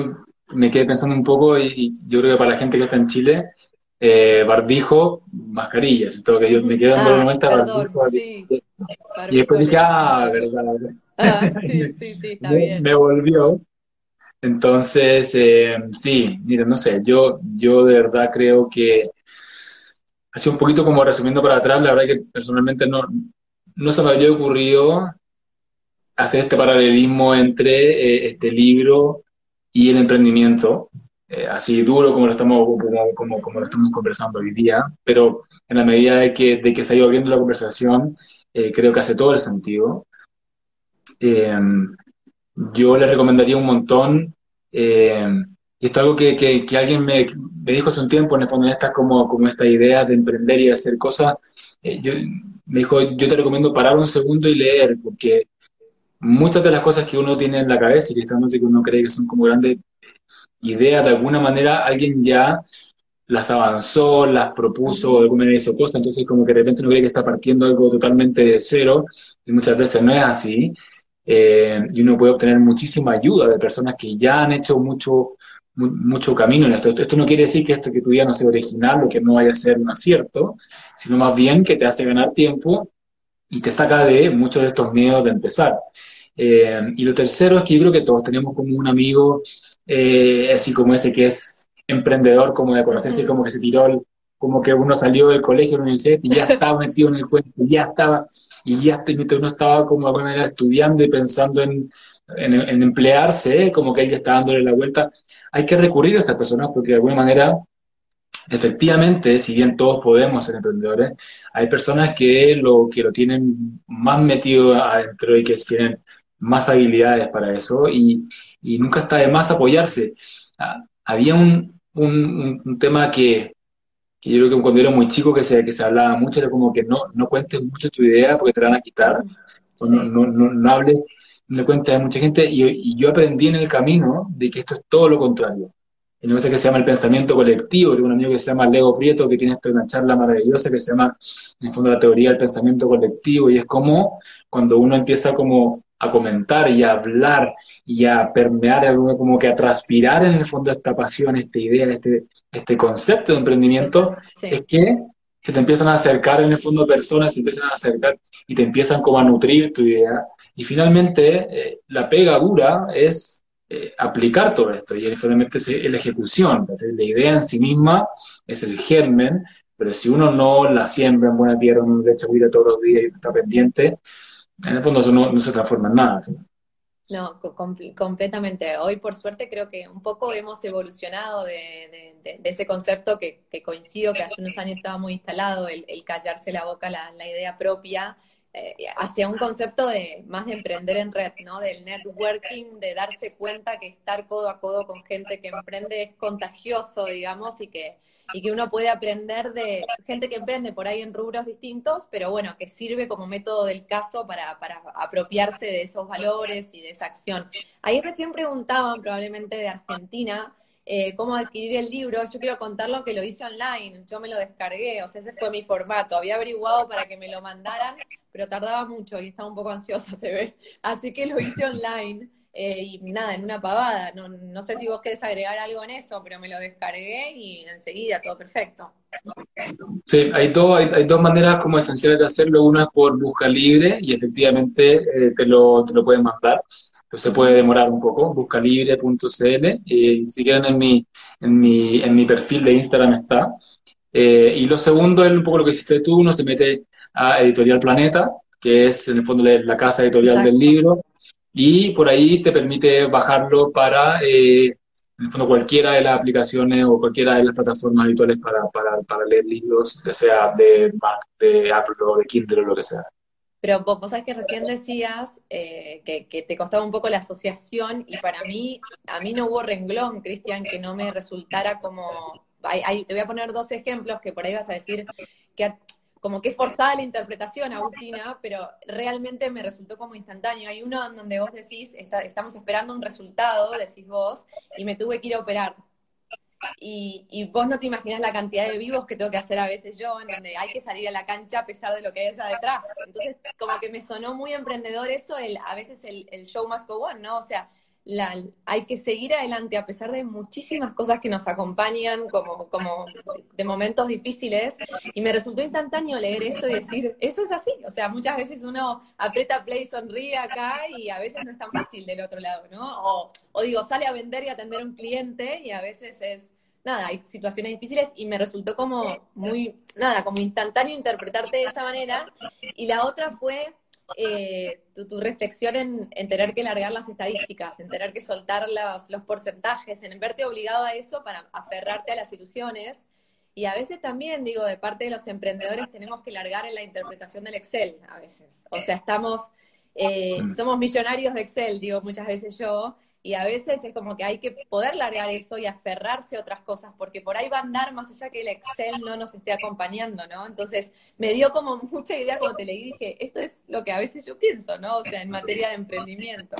me quedé pensando un poco y yo creo que para la gente que está en Chile, eh, barbijo, mascarillas, todo que yo me quedé dando ah, barbijo, sí. y después dije, ah, verdad, ah, [laughs] sí, sí, sí, está bien. Me volvió. Entonces, eh, sí, mira, no sé, yo, yo de verdad creo que, así un poquito como resumiendo para atrás, la verdad que personalmente no, no se me había ocurrido hacer este paralelismo entre eh, este libro y el emprendimiento. Eh, así duro como lo estamos como, como, estamos conversando hoy día, pero en la medida de que, de que se ha ido abriendo la conversación, eh, creo que hace todo el sentido. Eh, yo le recomendaría un montón, y esto es algo que, que, alguien me, me, dijo hace un tiempo, en el fondo, esta, como, como esta idea de emprender y hacer cosas, yo, me dijo, yo te recomiendo parar un segundo y leer, porque muchas de las cosas que uno tiene en la cabeza y que, que uno cree que son como grandes idea de alguna manera alguien ya las avanzó, las propuso, de alguna manera hizo cosas, entonces como que de repente uno cree que está partiendo algo totalmente de cero, y muchas veces no es así, eh, y uno puede obtener muchísima ayuda de personas que ya han hecho mucho, mucho camino en esto. esto. no quiere decir que esto que tu vida no sea original o que no vaya a ser un acierto, sino más bien que te hace ganar tiempo y te saca de muchos de estos miedos de empezar. Eh, y lo tercero es que yo creo que todos tenemos como un amigo, eh, así como ese que es emprendedor, como de conocerse, como que se tiró, como que uno salió del colegio, de la universidad y ya [laughs] estaba metido en el cuento, ya estaba, y ya uno estaba como de alguna manera estudiando y pensando en, en, emplearse, como que ella está dándole la vuelta. Hay que recurrir a esas personas porque de alguna manera efectivamente, si bien todos podemos ser emprendedores, hay personas que lo, que lo tienen más metido adentro y que tienen más habilidades para eso y, nunca está de más apoyarse. Ah, había un, un, tema que, que, yo creo que cuando era muy chico que se, que se hablaba mucho, era como que no, no cuentes mucho tu idea porque te van a quitar, no, no, no, hables, no le cuentes a mucha gente. Y, y yo aprendí en el camino de que esto es todo lo contrario. Y una cosa que se llama el pensamiento colectivo, tengo un amigo que se llama Lego Prieto, que tiene una charla maravillosa que se llama, en el fondo, la teoría del pensamiento colectivo, y es como cuando uno empieza como a comentar y a hablar y a permear, como que a transpirar en el fondo esta pasión, esta idea, este, este concepto de emprendimiento, es que se te empiezan a acercar en el fondo personas, se empiezan a acercar y te empiezan como a nutrir tu idea. Y finalmente, eh, la pega dura es eh, aplicar todo esto y finalmente es la ejecución. la idea en sí misma es el germen, pero si uno no la siembra en buena tierra, no le echa todos los días y está pendiente, en el fondo eso no, se transforma en nada. No, completamente. Hoy, por suerte, creo que un poco hemos evolucionado de, ese concepto que, coincido que hace unos años estaba muy instalado, el, callarse la boca, la, la idea propia, eh, hacia un concepto de más de emprender en red, ¿no? Del networking, de darse cuenta que estar codo a codo con gente que emprende es contagioso, digamos, y que, y que uno puede aprender de gente que emprende por ahí en rubros distintos, pero bueno, que sirve como método del caso para, para apropiarse de esos valores y de esa acción. Ahí recién preguntaban, probablemente de Argentina, eh, cómo adquirir el libro. Yo quiero contarlo que lo hice online, yo me lo descargué, o sea, ese fue mi formato. Había averiguado para que me lo mandaran, pero tardaba mucho y estaba un poco ansiosa, [laughs] se ve. Así que lo hice online. Eh, y nada, en una pavada. No, no sé si vos querés agregar algo en eso, pero me lo descargué y enseguida todo perfecto. Sí, hay, dos hay, dos maneras como esenciales de hacerlo. Una es por busca libre y efectivamente eh, te, lo, te lo pueden mandar. Pero se puede demorar un poco, buscalibre.cl. Y si quieren en mi, en, mi, en mi perfil de Instagram está. Eh, y lo segundo es un poco lo que hiciste tú, uno se mete a Editorial Planeta, que es en el fondo la casa editorial del libro, y por ahí te permite bajarlo para, eh, el fondo, cualquiera de las aplicaciones o cualquiera de las plataformas habituales para, para, para leer libros, ya sea de Mac, de Apple o de Kindle o lo que sea. Pero vos, vos sabés que recién decías eh, que, que, te costaba un poco la asociación y para mí, a mí no hubo renglón, Cristian, que no me resultara como... te voy a poner dos ejemplos que por ahí vas a decir que como que forzada la interpretación, Agustina, pero realmente me resultó como instantáneo. Hay uno en donde vos decís, estamos esperando un resultado, decís vos, y me tuve que ir a operar. Y, y, vos no te imaginas la cantidad de vivos que tengo que hacer a veces yo, en donde hay que salir a la cancha a pesar de lo que hay allá detrás. Entonces, como que me sonó muy emprendedor eso, el, a veces el, el show must go on, ¿no? O sea, hay que seguir adelante a pesar de muchísimas cosas que nos acompañan como, como de momentos difíciles. Y me resultó instantáneo leer eso y decir, eso es así, o sea, muchas veces uno aprieta play, sonríe acá y a veces no es tan fácil del otro lado, ¿no? O, o digo, sale a vender y atender a un cliente y a veces es, nada, hay situaciones difíciles y me resultó como muy, nada, como instantáneo interpretarte de esa manera. Y la otra fue eh, tu, reflexión en, tener que largar las estadísticas, en tener que soltar los, los porcentajes, en verte obligado a eso para aferrarte a las ilusiones. Y a veces también, digo, de parte de los emprendedores tenemos que largar en la interpretación del Excel, a veces. O sea, estamos, eh, mm. somos millonarios de Excel, digo muchas veces yo, y a veces es como que hay que poder largar eso y aferrarse a otras cosas, porque por ahí va a andar más allá que el Excel no nos esté acompañando, ¿no? Entonces me dio como mucha idea cuando te leí, dije, esto es lo que a veces yo pienso, ¿no? O sea, en materia de emprendimiento.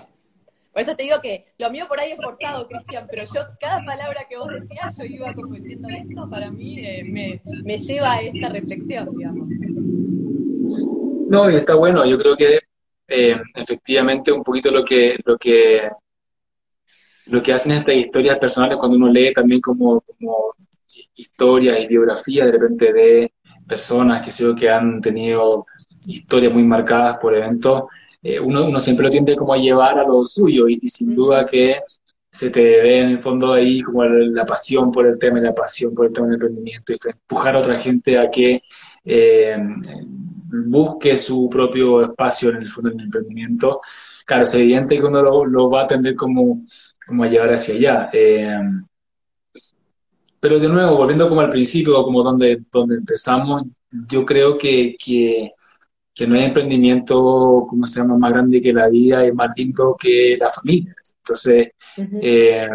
Por eso te digo que lo mío por ahí es forzado, Cristian, pero yo, cada palabra que vos decías, yo iba como diciendo esto, para mí eh, me, me, lleva a esta reflexión, digamos. No, y está bueno, yo creo que eh, efectivamente un poquito lo que, lo que lo que hacen estas historias personales cuando uno lee también como, como historias y biografías de repente de personas que, sé que han tenido historias muy marcadas por eventos, eh, uno, uno siempre lo tiende como a llevar a lo suyo y, sin duda que se te ve en el fondo ahí como la pasión por el tema y la pasión por el tema del emprendimiento y empujar a otra gente a que eh, busque su propio espacio en el fondo del emprendimiento. Claro, es evidente que uno lo, va a tender como, como a llevar hacia allá. Eh, pero de nuevo, volviendo como al principio, como donde, donde empezamos, yo creo que, que, no hay emprendimiento, como se llama, más grande que la vida, es más lindo que la familia. Entonces, eh,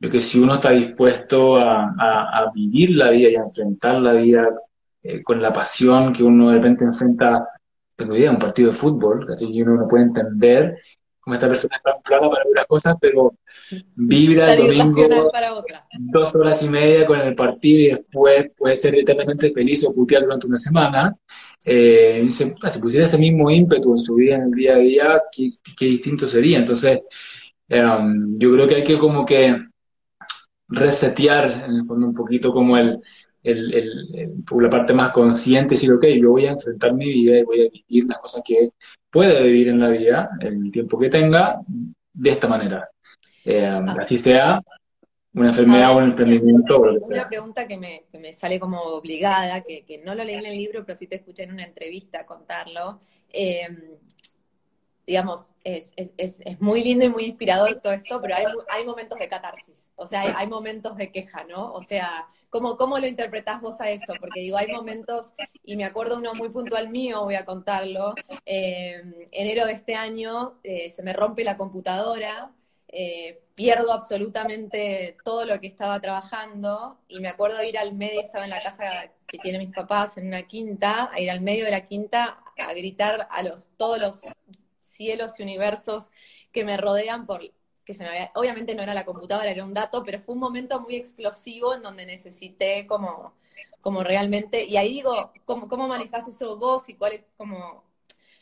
yo que si uno está dispuesto a, vivir la vida y a enfrentar la vida eh, con la pasión que uno de repente enfrenta, tengo idea, un partido de fútbol, y uno no puede entender cómo esta persona está plata para algunas cosas, pero vibra el domingo dos horas y media con el partido y después puede ser eternamente feliz o putear durante una semana. Eh, ah, si pusiera ese mismo ímpetu en su vida, en el día a día, qué, distinto sería. Entonces, em, yo creo que hay que como que resetear en el fondo un poquito como el, el, el, la parte más consciente decir, ok, yo voy a enfrentar mi vida y voy a vivir las cosas que pueda vivir en la vida, el tiempo que tenga, de esta manera. Eh, ah. Así sea una enfermedad o un emprendimiento. Una pregunta que me, que me, sale como obligada, que, que, no lo leí en el libro, pero sí te escuché en una entrevista contarlo. Eh, digamos, es, es, es, muy lindo y muy inspirador todo esto, pero hay, hay momentos de catarsis, o sea, hay, momentos de queja, ¿no? O sea, ¿cómo, ¿cómo lo interpretás vos a eso? Porque digo, hay momentos, y me acuerdo uno muy puntual mío, voy a contarlo, eh, enero de este año eh, se me rompe la computadora, eh, pierdo absolutamente todo lo que estaba trabajando y me acuerdo ir al medio, estaba en la casa que tienen mis papás en una quinta, a ir al medio de la quinta a gritar a los todos los cielos y universos que me rodean por que se me obviamente no era la computadora, era un dato, pero fue un momento muy explosivo en donde necesité como, como realmente, y ahí digo, ¿cómo, cómo manejás eso vos y cuál es como,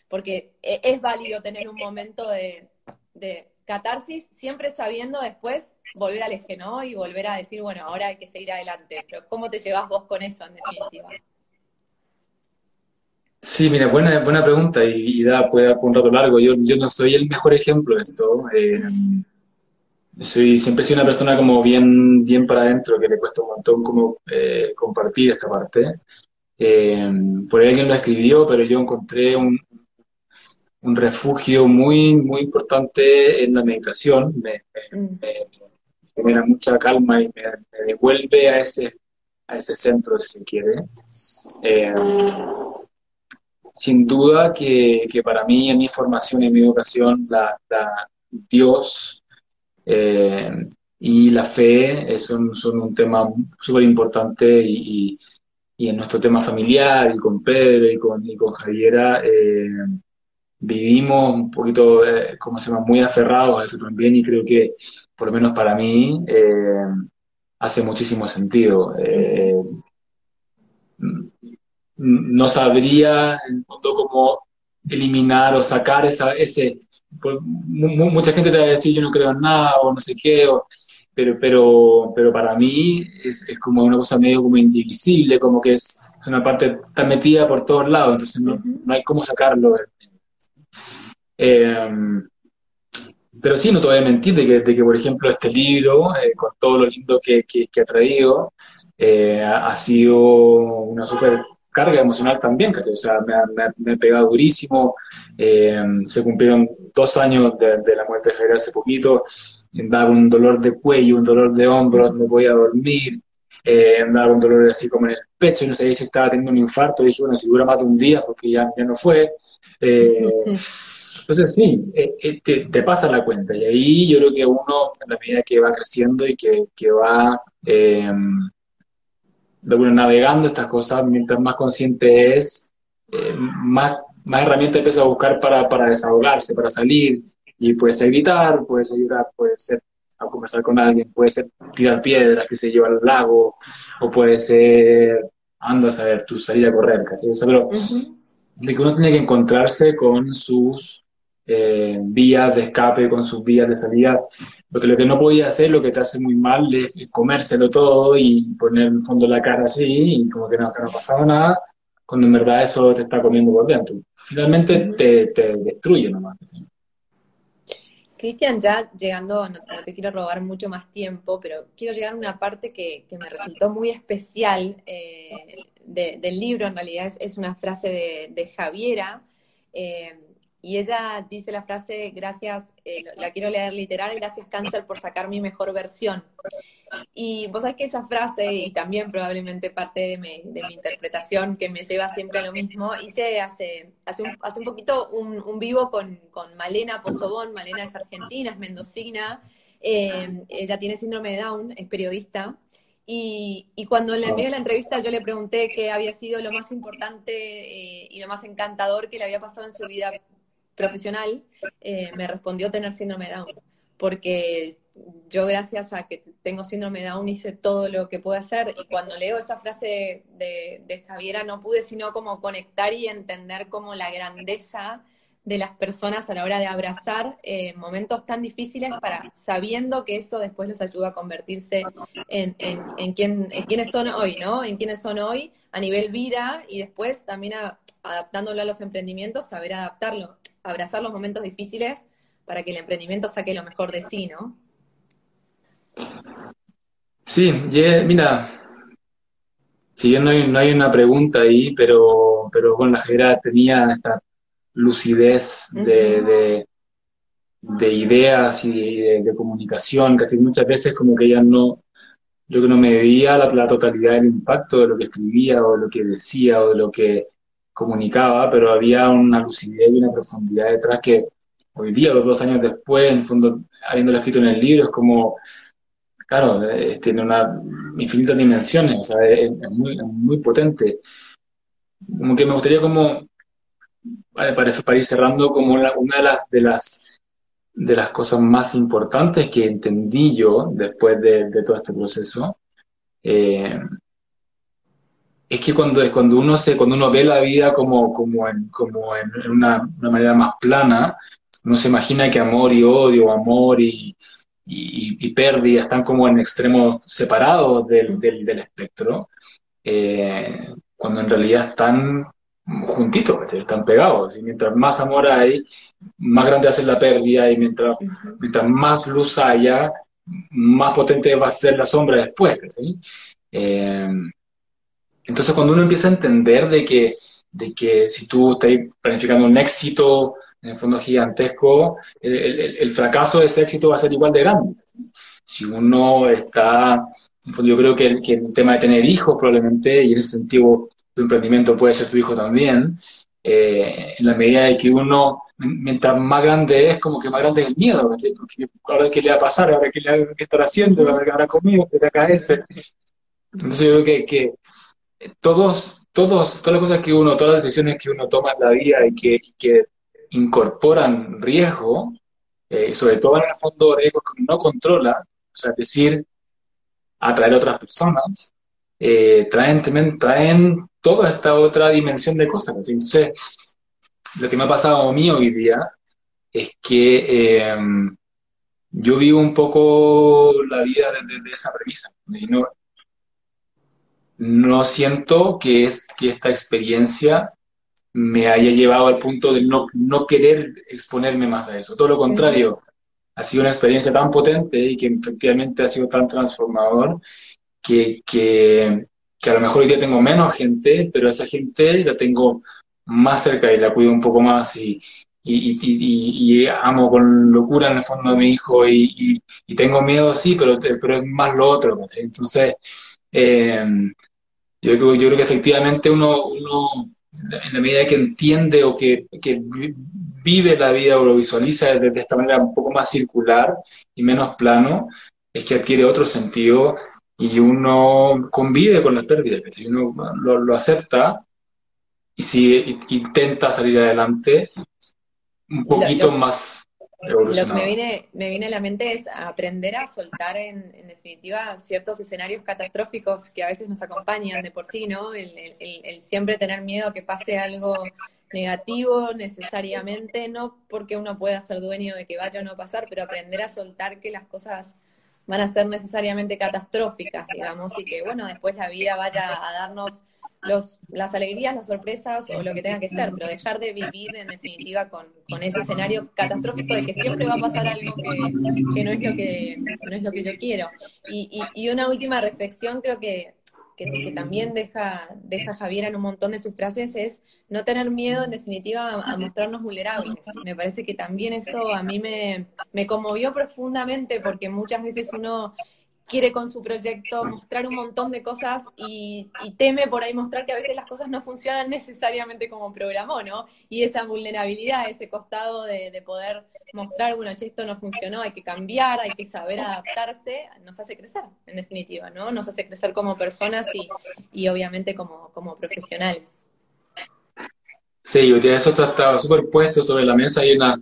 porque e, es válido tener un momento de, de catarsis, siempre sabiendo después volver al eje, ¿no? Y volver a decir, bueno, ahora hay que seguir adelante, pero ¿cómo te llevas vos con eso en definitiva? Sí, mira, buena, buena pregunta y, da, puede dar un rato largo. Yo, yo no soy el mejor ejemplo de esto. Eh, soy, siempre he sido una persona como bien, bien para adentro, que le cuesta un montón como eh, compartir esta parte. Eh, por ahí alguien lo escribió, pero yo encontré un, un refugio muy, muy importante en la meditación. Me, mm. genera mucha calma y me, devuelve a ese, a ese centro, si se quiere sin duda que, para mí, en mi formación y en mi educación, la, Dios eh, y la fe son, son un tema súper importante y, en nuestro tema familiar y con Pedro y con, y con Javiera eh, vivimos un poquito, eh, como se llama, muy aferrados a eso también y creo que, por lo menos para mí, hace muchísimo sentido no sabría en el fondo cómo eliminar o sacar esa, ese... Pues, mucha gente te va a decir yo no creo en nada o no sé qué, pero, pero, pero para mí es, es, como una cosa medio como indivisible, como que es, es una parte tan metida por todos lados, entonces no, no hay cómo sacarlo. Em, pero sí, no te voy a mentir de que, de que por ejemplo, este libro, eh, con todo lo lindo que, que, ha traído, eh, ha sido una súper carga emocional también, O sea, me, ha pegado durísimo. Eh, se cumplieron dos años de, la muerte de Javier hace poquito. Daba un dolor de cuello, un dolor de hombros, no podía dormir. Eh, daba un dolor así como en el pecho y no sabía si estaba teniendo un infarto. Dije, bueno, si dura más de un día, porque ya, ya no fue. Eh, [laughs] entonces, sí, eh, te, te, pasa la cuenta. Y ahí yo creo que uno, en la medida que va creciendo y que, que va de bueno, navegando estas cosas, mientras más consciente es, eh, más, más herramientas empieza a buscar para, para desahogarse, para salir, y puede ser gritar, puede ser llorar, puede ser a conversar con alguien, puede ser tirar piedras que se lleva al lago, o puede ser, anda a saber, tú salir a correr, casi. O pero de que uno tiene que encontrarse con sus eh, vías de escape, con sus vías de salida, porque lo que no podía hacer, lo que te hace muy mal, es comérselo todo y poner en el fondo la cara así, y como que no, que no pasaba nada, cuando en verdad eso te está comiendo por dentro. Finalmente te, te destruye nomás. Cristian, ya llegando, no, te quiero robar mucho más tiempo, pero quiero llegar a una parte que, me resultó muy especial eh, del libro, en realidad es, una frase de, Javiera, eh, y ella dice la frase, gracias, eh, la quiero leer literal, gracias cáncer por sacar mi mejor versión. Y vos sabés que esa frase, y también probablemente parte de mi, interpretación, que me lleva siempre a lo mismo, hice hace, hace, un, poquito un, vivo con, Malena Pozobón, Malena es argentina, es mendocina, eh, ella tiene síndrome de Down, es periodista, y, cuando le envié la entrevista yo le pregunté qué había sido lo más importante eh, y lo más encantador que le había pasado en su vida profesional, eh, me respondió tener síndrome de Down, porque yo gracias a que tengo síndrome Down hice todo lo que puedo hacer y cuando leo esa frase de, de Javiera no pude sino como conectar y entender como la grandeza de las personas a la hora de abrazar eh, momentos tan difíciles para sabiendo que eso después los ayuda a convertirse en, en, en, quién, en quienes son hoy, ¿no? En quienes son hoy a nivel vida y después también adaptándolo a los emprendimientos, saber adaptarlo, abrazar los momentos difíciles para que el emprendimiento saque lo mejor de sí, ¿no? Sí, mira, si bien no hay, no hay una pregunta ahí, pero, pero bueno, la Jera tenía esta lucidez de, de, ideas y de, comunicación, casi muchas veces como que ella no, yo que no me veía la, la, totalidad del impacto de lo que escribía o lo que decía o de lo que comunicaba, pero había una lucidez y una profundidad detrás que hoy día, los dos años después, en el fondo, habiéndolo escrito en el libro, es como claro, tiene una infinitas dimensiones, o sea, es, muy, potente. Como que me gustaría como, para, para, ir cerrando, como una, de, las, de, las, de las cosas más importantes que entendí yo después de, todo este proceso, eh, es que cuando, cuando, uno se, cuando uno ve la vida como, como, en, como en una, una manera más plana, uno se imagina que amor y odio, amor y, y, pérdida están como en extremos separados del, del, espectro, eh, cuando en realidad están juntitos, están pegados. Y mientras más amor hay, más grande va a ser la pérdida y mientras, mientras más luz haya, más potente va a ser la sombra después. Eh, entonces cuando uno empieza a entender de que, de que si tú estás planificando un éxito en el fondo gigantesco, el, fracaso de ese éxito va a ser igual de grande. Si uno está, yo creo que el, que el tema de tener hijos probablemente, y en ese sentido tu emprendimiento puede ser tu hijo también, eh, en la medida de que uno, mientras más grande es, como que más grande es el miedo, porque ahora qué le va a pasar, ahora qué le va a estar haciendo, ahora qué habrá comido, qué le va a caerse. Entonces yo creo que, que todos, todos, todas las cosas que uno, todas las decisiones que uno toma en la vida y que, y que incorporan riesgo, eh, sobre todo en el fondo riesgos que no controla, o sea, es decir, atraer a otras personas, eh, traen, traen toda esta otra dimensión de cosas. Entonces, lo que me ha pasado a mí hoy día es que eh, yo vivo un poco la vida desde de, esa premisa. Y no, no siento que, es, que esta experiencia me haya llevado al punto de no, no querer exponerme más a eso. Todo lo contrario, ha sido una experiencia tan potente y que efectivamente ha sido tan transformador que, que, que a lo mejor hoy día tengo menos gente, pero esa gente la tengo más cerca y la cuido un poco más y, y, y, y, amo con locura en el fondo a mi hijo y, tengo miedo, sí, pero, pero es más lo otro. Entonces, eh, yo, yo creo que efectivamente uno, uno en la medida que entiende o que, vive la vida o lo visualiza de, esta manera un poco más circular y menos plano, es que adquiere otro sentido y uno convive con las pérdidas, uno lo, acepta y si intenta salir adelante un poquito más lo que me viene, me viene a la mente es aprender a soltar, en, definitiva, ciertos escenarios catastróficos que a veces nos acompañan de por sí, ¿no? El, siempre tener miedo a que pase algo negativo necesariamente, no porque uno pueda ser dueño de que vaya o no pasar, pero aprender a soltar que las cosas van a ser necesariamente catastróficas, digamos, y que bueno, después la vida vaya a darnos los, las alegrías, las sorpresas o lo que tenga que ser, pero dejar de vivir en definitiva con, ese escenario catastrófico de que siempre va a pasar algo que, no, es lo que no es lo que yo quiero. Y, y, una última reflexión creo que que, también deja, deja Javier en un montón de sus frases es no tener miedo, en definitiva, a, mostrarnos vulnerables. Me parece que también eso a mí me, me conmovió profundamente porque muchas veces uno quiere con su proyecto mostrar un montón de cosas y, teme por ahí mostrar que a veces las cosas no funcionan necesariamente como programó, ¿no? Y esa vulnerabilidad, ese costado de, poder mostrar, bueno, che, esto no funcionó, hay que cambiar, hay que saber adaptarse, nos hace crecer, en definitiva, ¿no? Nos hace crecer como personas y, y obviamente como, como profesionales. Sí, eso está súper puesto sobre la mesa. Hay una,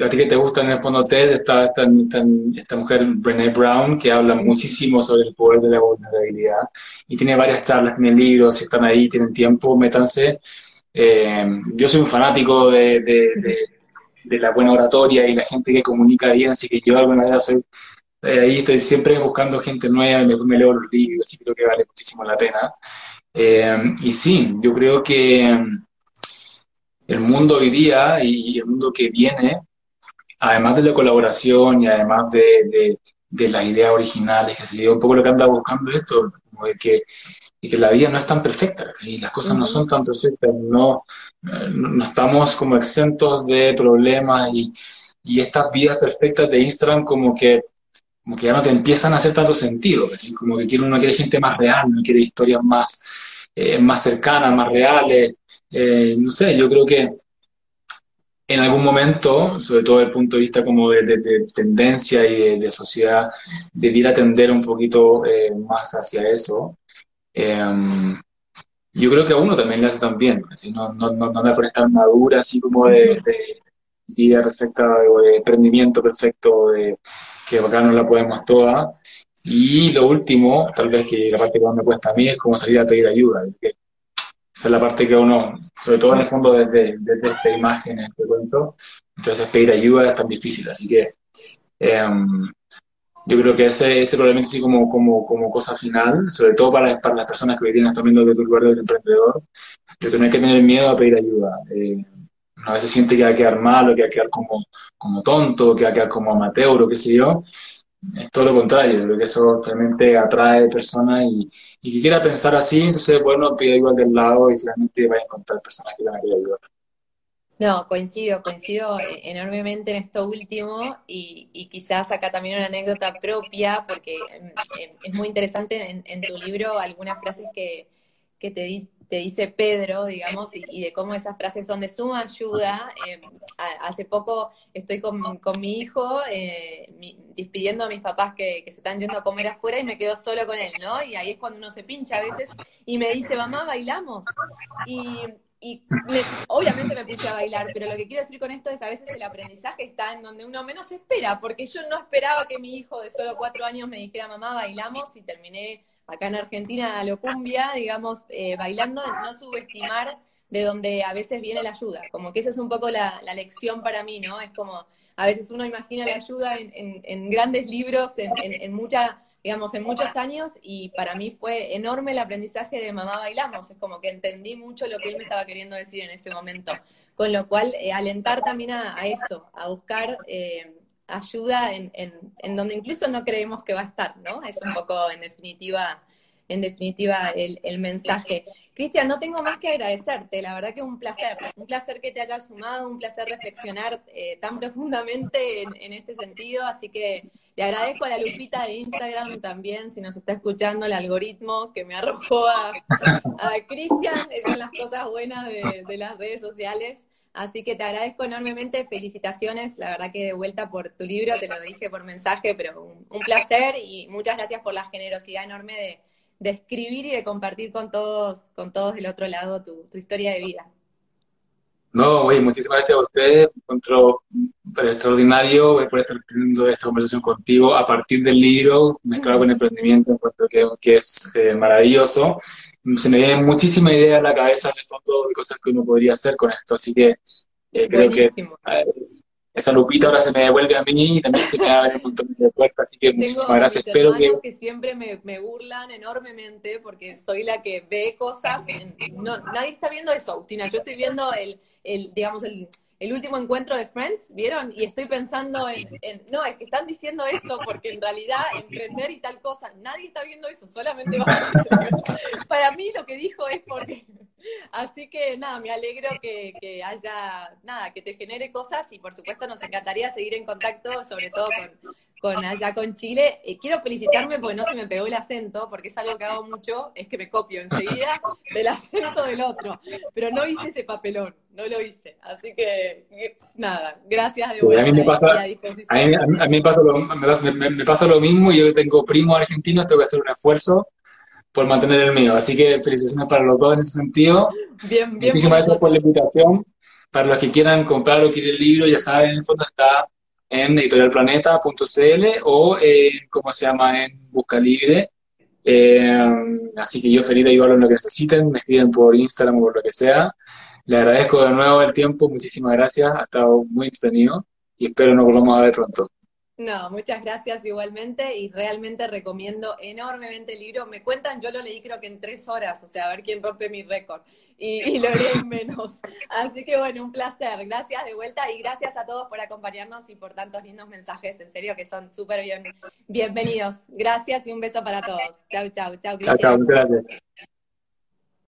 a ti que te gusta en el fondo TED, está esta, esta, mujer, Brené Brown, que habla muchísimo sobre el poder de la vulnerabilidad y tiene varias charlas, tiene libros, si están ahí, tienen tiempo, métanse. Eh, yo soy un fanático de, de, la buena oratoria y la gente que comunica bien, así que yo alguna vez soy, eh, ahí estoy siempre buscando gente nueva me, me, leo los libros, así que creo que vale muchísimo la pena. Eh, y sí, yo creo que el mundo hoy día y el mundo que viene además de la colaboración y además de, de, las ideas originales, que se un poco lo que anda buscando esto, como de que, que la vida no es tan perfecta y las cosas no son tan perfectas, no, no estamos como exentos de problemas y, y estas vidas perfectas de Instagram como que como que ya no te empiezan a hacer tanto sentido, como que quiere, uno quiere gente más real, no quiere historias más, eh, más cercanas, más reales, eh, no sé, yo creo que en algún momento, sobre todo desde el punto de vista como de, tendencia y de, sociedad, debiera atender un poquito eh, más hacia eso. Em, yo creo que a uno también le hace también, no, no, no, no por estar madura, así como de, vida perfecta o de emprendimiento perfecto, de que acá no la podemos toda. Y lo último, tal vez que la parte que más me cuesta a mí, es como salir a pedir ayuda. Esa es la parte que uno, sobre todo en el fondo desde, desde esta imagen, este cuento, entonces pedir ayuda es tan difícil. Así que em, yo creo que ese, ese probablemente sí como, como, como cosa final, sobre todo para, para las personas que hoy día están viendo desde el lugar del emprendedor, yo que no hay que tener miedo a pedir ayuda. Eh, a veces siente que va a quedar mal o que va a quedar como, como tonto, que va a quedar como amateur o qué sé yo. Es todo lo contrario, creo que eso realmente atrae personas y, y que quiera pensar así, entonces, bueno, pide igual del lado y finalmente va a encontrar personas que van a querer ayudar. No, coincido, coincido enormemente en esto último y, y, quizás acá también una anécdota propia, porque em, em, es muy interesante en, en tu libro algunas frases que, que te, te dice Pedro, digamos, y, de cómo esas frases son de suma ayuda. Eh, hace poco estoy con, mi hijo eh, despidiendo a mis papás que, se están yendo a comer afuera y me quedo solo con él, ¿no? Y ahí es cuando uno se pincha a veces y me dice, mamá, bailamos. Y, obviamente me puse a bailar, pero lo que quiero decir con esto es a veces el aprendizaje está en donde uno menos espera, porque yo no esperaba que mi hijo de solo cuatro años me dijera, mamá, bailamos y terminé acá en Argentina a lo cumbia, digamos, eh, bailando, no subestimar de donde a veces viene la ayuda. Como que esa es un poco la, lección para mí, ¿no? Es como, a veces uno imagina la ayuda en, grandes libros, en, mucha, digamos, en muchos años, y para mí fue enorme el aprendizaje de Mamá Bailamos. Es como que entendí mucho lo que él me estaba queriendo decir en ese momento. Con lo cual, eh, alentar también a, eso, a buscar... Eh, ayuda en, donde incluso no creemos que va a estar, ¿no? Es un poco, en definitiva, en definitiva el, mensaje. Cristian, no tengo más que agradecerte, la verdad que un placer, un placer que te hayas sumado, un placer reflexionar eh, tan profundamente en, este sentido, así que le agradezco a la Lupita de Instagram también, si nos está escuchando el algoritmo que me arrojó a, Cristian, esas son las cosas buenas de las redes sociales. Así que te agradezco enormemente, felicitaciones, la verdad que de vuelta por tu libro, te lo dije por mensaje, pero un, placer y muchas gracias por la generosidad enorme de, escribir y de compartir con todos, con todos del otro lado tu, historia de vida. No, oye, muchísimas gracias a ustedes, encuentro extraordinario por estar teniendo esta conversación contigo. A partir del libro, mezclado con emprendimiento, encuentro que, que es eh, maravilloso se me vienen muchísimas ideas a la cabeza en el fondo de cosas que uno podría hacer con esto, así que eh, creo que esa lupita ahora se me devuelve a mí y también se me abre un montón de puertas, así que muchísimas gracias. Espero que... que siempre me, me, burlan enormemente porque soy la que ve cosas, no, nadie está viendo eso, Agustina, yo estoy viendo el, el digamos, el, el último encuentro de Friends, ¿vieron? Y estoy pensando en, no, es que están diciendo eso porque en realidad emprender y tal cosa, nadie está viendo eso, solamente Para mí lo que dijo es porque... Así que nada, me alegro que, que, haya, nada, que te genere cosas y por supuesto nos encantaría seguir en contacto, sobre todo con, con allá con Chile. Eh, quiero felicitarme porque no se me pegó el acento, porque es algo que hago mucho, es que me copio enseguida [laughs] del acento del otro. Pero no hice ese papelón, no lo hice. Así que, nada, gracias de vuelta. a mí me pasa, a mí, me pasa, lo, me, pasa, lo mismo y yo tengo primos argentinos, tengo que hacer un esfuerzo por mantener el mío. Así que felicitaciones para los dos en ese sentido. Bien, bien. Muchísimas gracias por la invitación. Para los que quieran comprar o quieren el libro, ya saben, en el fondo está en editorialplaneta.cl o en, ¿cómo se llama?, en Busca Libre. Eh, así que yo feliz de ayudarlos en lo que necesiten, me escriben por Instagram o por lo que sea. Le agradezco de nuevo el tiempo, muchísimas gracias, ha estado muy entretenido y espero nos volvamos a ver pronto. No, muchas gracias igualmente y realmente recomiendo enormemente el libro. Me cuentan, yo lo leí creo que en tres horas, o sea, a ver quién rompe mi récord y, lo leí en menos. Así que bueno, un placer. Gracias de vuelta y gracias a todos por acompañarnos y por tantos lindos mensajes, en serio que son súper bien, bienvenidos. Gracias y un beso para todos. Chau, chau, chau. Chau, chau, gracias.